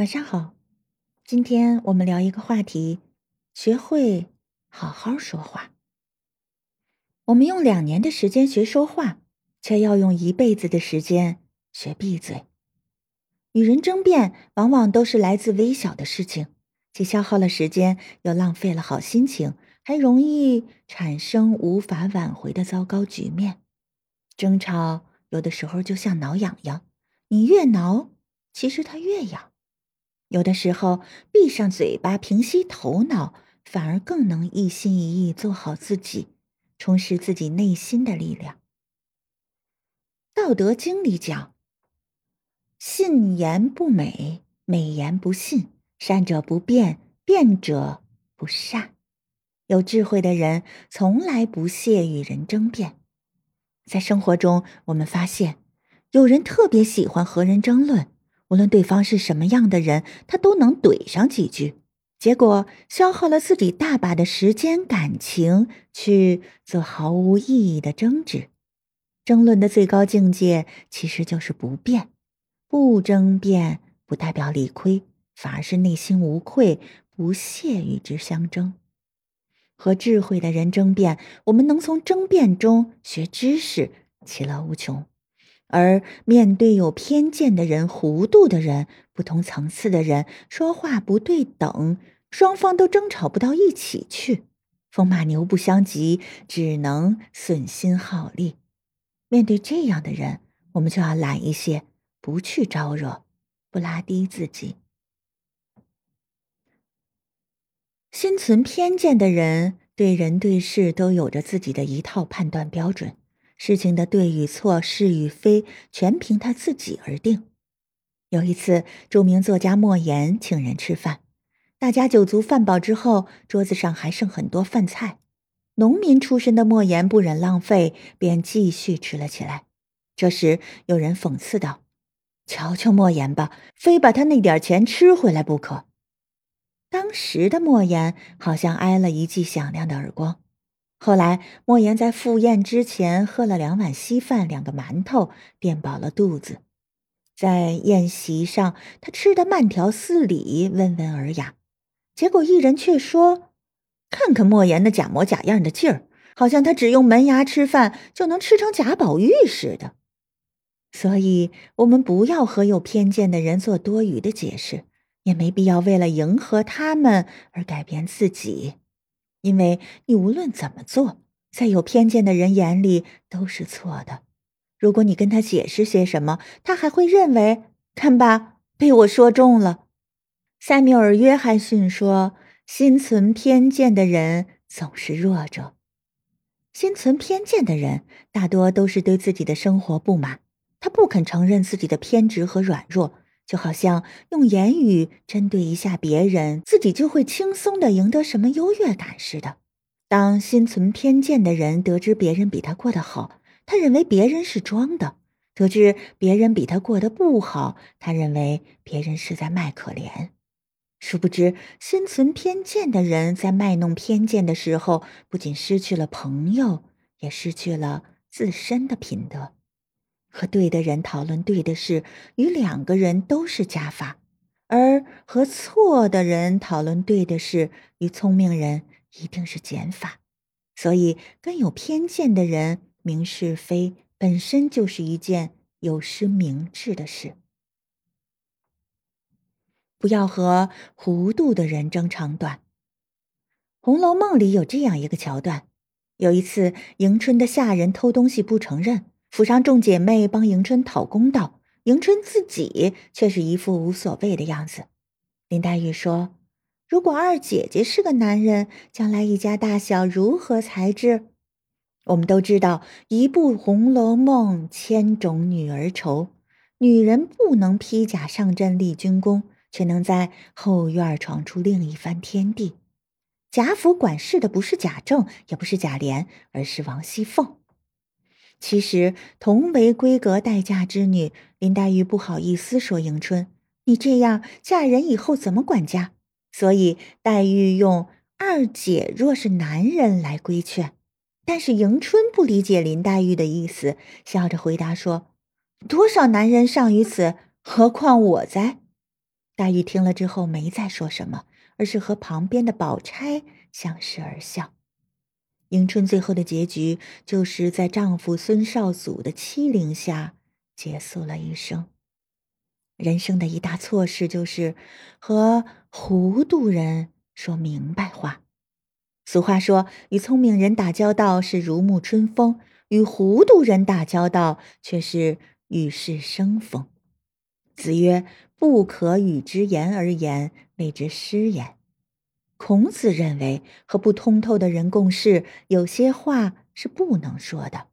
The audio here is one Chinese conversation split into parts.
晚上好，今天我们聊一个话题：学会好好说话。我们用两年的时间学说话，却要用一辈子的时间学闭嘴。与人争辩，往往都是来自微小的事情，既消耗了时间，又浪费了好心情，还容易产生无法挽回的糟糕局面。争吵有的时候就像挠痒痒，你越挠，其实它越痒。有的时候，闭上嘴巴，平息头脑，反而更能一心一意做好自己，充实自己内心的力量。《道德经》里讲：“信言不美，美言不信；善者不辩，辩者不善。”有智慧的人从来不屑与人争辩。在生活中，我们发现，有人特别喜欢和人争论。无论对方是什么样的人，他都能怼上几句，结果消耗了自己大把的时间、感情去做毫无意义的争执。争论的最高境界其实就是不变。不争辩不代表理亏，反而是内心无愧，不屑与之相争。和智慧的人争辩，我们能从争辩中学知识，其乐无穷。而面对有偏见的人、糊涂的人、不同层次的人，说话不对等，双方都争吵不到一起去，风马牛不相及，只能损心耗力。面对这样的人，我们就要懒一些，不去招惹，不拉低自己。心存偏见的人，对人对事都有着自己的一套判断标准。事情的对与错、是与非，全凭他自己而定。有一次，著名作家莫言请人吃饭，大家酒足饭饱之后，桌子上还剩很多饭菜。农民出身的莫言不忍浪费，便继续吃了起来。这时，有人讽刺道：“瞧瞧莫言吧，非把他那点钱吃回来不可。”当时的莫言好像挨了一记响亮的耳光。后来，莫言在赴宴之前喝了两碗稀饭、两个馒头，垫饱了肚子。在宴席上，他吃得慢条斯理、温文尔雅。结果一人却说：“看看莫言那假模假样的劲儿，好像他只用门牙吃饭就能吃成贾宝玉似的。”所以，我们不要和有偏见的人做多余的解释，也没必要为了迎合他们而改变自己。因为你无论怎么做，在有偏见的人眼里都是错的。如果你跟他解释些什么，他还会认为，看吧，被我说中了。塞缪尔·约翰逊说：“心存偏见的人总是弱者。心存偏见的人大多都是对自己的生活不满，他不肯承认自己的偏执和软弱。”就好像用言语针对一下别人，自己就会轻松的赢得什么优越感似的。当心存偏见的人得知别人比他过得好，他认为别人是装的；得知别人比他过得不好，他认为别人是在卖可怜。殊不知，心存偏见的人在卖弄偏见的时候，不仅失去了朋友，也失去了自身的品德。和对的人讨论对的事，与两个人都是加法；而和错的人讨论对的事，与聪明人一定是减法。所以，跟有偏见的人明是非，本身就是一件有失明智的事。不要和糊涂的人争长短。《红楼梦》里有这样一个桥段：有一次，迎春的下人偷东西不承认。府上众姐妹帮迎春讨公道，迎春自己却是一副无所谓的样子。林黛玉说：“如果二姐姐是个男人，将来一家大小如何才智？”我们都知道，一部《红楼梦》，千种女儿愁。女人不能披甲上阵立军功，却能在后院闯出另一番天地。贾府管事的不是贾政，也不是贾琏，而是王熙凤。其实，同为闺阁待嫁之女，林黛玉不好意思说迎春：“你这样嫁人以后怎么管家？”所以黛玉用“二姐若是男人”来规劝。但是迎春不理解林黛玉的意思，笑着回答说：“多少男人尚于此，何况我哉？”黛玉听了之后没再说什么，而是和旁边的宝钗相视而笑。迎春最后的结局，就是在丈夫孙少祖的欺凌下结束了一生。人生的一大错事，就是和糊涂人说明白话。俗话说：“与聪明人打交道是如沐春风，与糊涂人打交道却是与世生风。”子曰：“不可与之言而言，谓之失言。”孔子认为，和不通透的人共事，有些话是不能说的，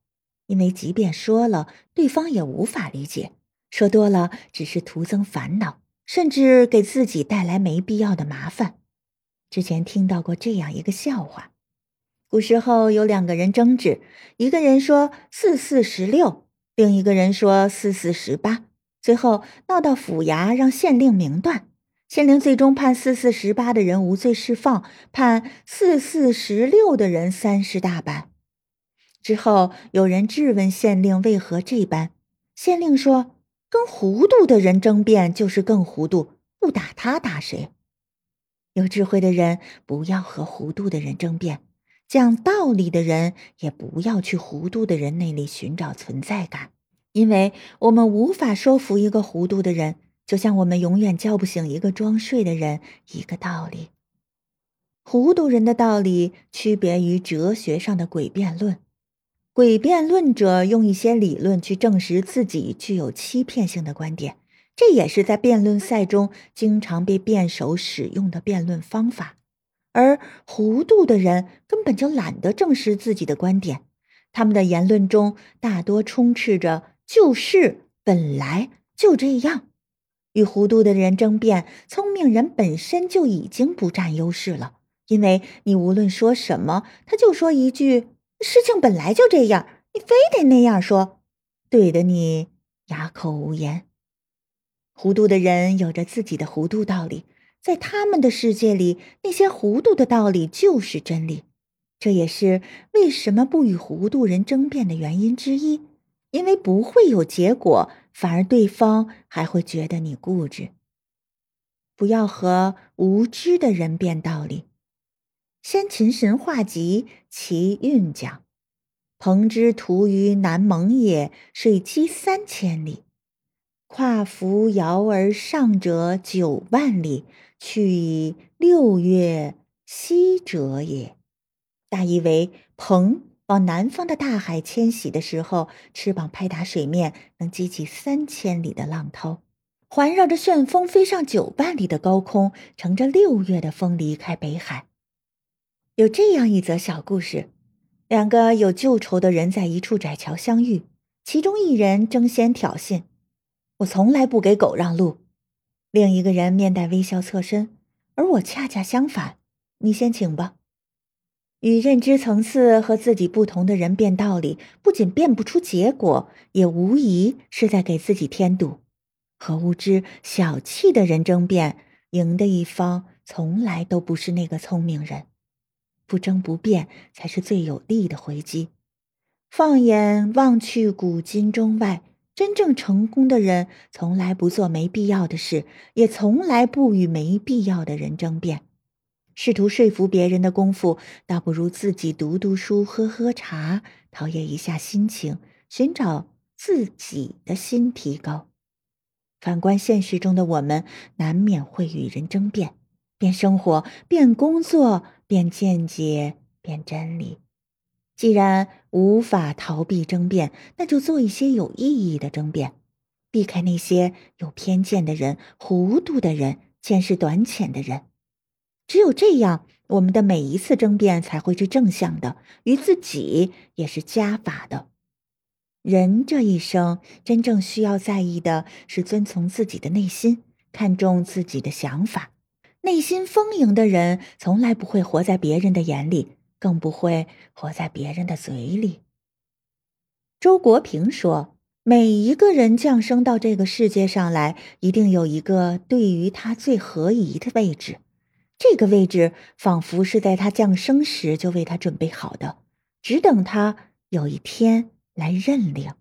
因为即便说了，对方也无法理解。说多了，只是徒增烦恼，甚至给自己带来没必要的麻烦。之前听到过这样一个笑话：古时候有两个人争执，一个人说四四十六，另一个人说四四十八，最后闹到府衙，让县令明断。县令最终判四四十八的人无罪释放，判四四十六的人三十大板。之后有人质问县令为何这般，县令说：“跟糊涂的人争辩就是更糊涂，不打他打谁？有智慧的人不要和糊涂的人争辩，讲道理的人也不要去糊涂的人那里寻找存在感，因为我们无法说服一个糊涂的人。”就像我们永远叫不醒一个装睡的人一个道理。糊涂人的道理区别于哲学上的诡辩论。诡辩论者用一些理论去证实自己具有欺骗性的观点，这也是在辩论赛中经常被辩手使用的辩论方法。而糊涂的人根本就懒得证实自己的观点，他们的言论中大多充斥着“就是”“本来就这样”。与糊涂的人争辩，聪明人本身就已经不占优势了，因为你无论说什么，他就说一句“事情本来就这样”，你非得那样说，怼得你哑口无言。糊涂的人有着自己的糊涂道理，在他们的世界里，那些糊涂的道理就是真理，这也是为什么不与糊涂人争辩的原因之一。因为不会有结果，反而对方还会觉得你固执。不要和无知的人辩道理。先秦神话集《其韵》讲：“鹏之徒于南蒙也，水击三千里，跨扶摇而上者九万里，去以六月息者也。”大意为鹏。往南方的大海迁徙的时候，翅膀拍打水面，能激起三千里的浪涛，环绕着旋风飞上九万里的高空，乘着六月的风离开北海。有这样一则小故事：两个有旧仇的人在一处窄桥相遇，其中一人争先挑衅：“我从来不给狗让路。”另一个人面带微笑侧身：“而我恰恰相反，你先请吧。”与认知层次和自己不同的人辩道理，不仅辩不出结果，也无疑是在给自己添堵。和无知、小气的人争辩，赢的一方从来都不是那个聪明人。不争不辩，才是最有力的回击。放眼望去，古今中外，真正成功的人，从来不做没必要的事，也从来不与没必要的人争辩。试图说服别人的功夫，倒不如自己读读书、喝喝茶，陶冶一下心情，寻找自己的新提高。反观现实中的我们，难免会与人争辩，辩生活，辩工作，辩见解，辩真理。既然无法逃避争辩，那就做一些有意义的争辩，避开那些有偏见的人、糊涂的人、见识短浅的人。只有这样，我们的每一次争辩才会是正向的，与自己也是加法的。人这一生真正需要在意的是遵从自己的内心，看重自己的想法。内心丰盈的人，从来不会活在别人的眼里，更不会活在别人的嘴里。周国平说：“每一个人降生到这个世界上来，一定有一个对于他最合宜的位置。”这个位置仿佛是在他降生时就为他准备好的，只等他有一天来认领。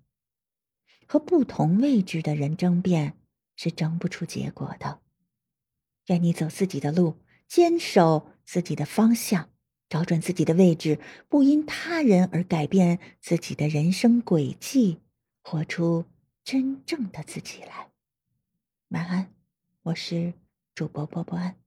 和不同位置的人争辩是争不出结果的。愿你走自己的路，坚守自己的方向，找准自己的位置，不因他人而改变自己的人生轨迹，活出真正的自己来。晚安，我是主播波波安。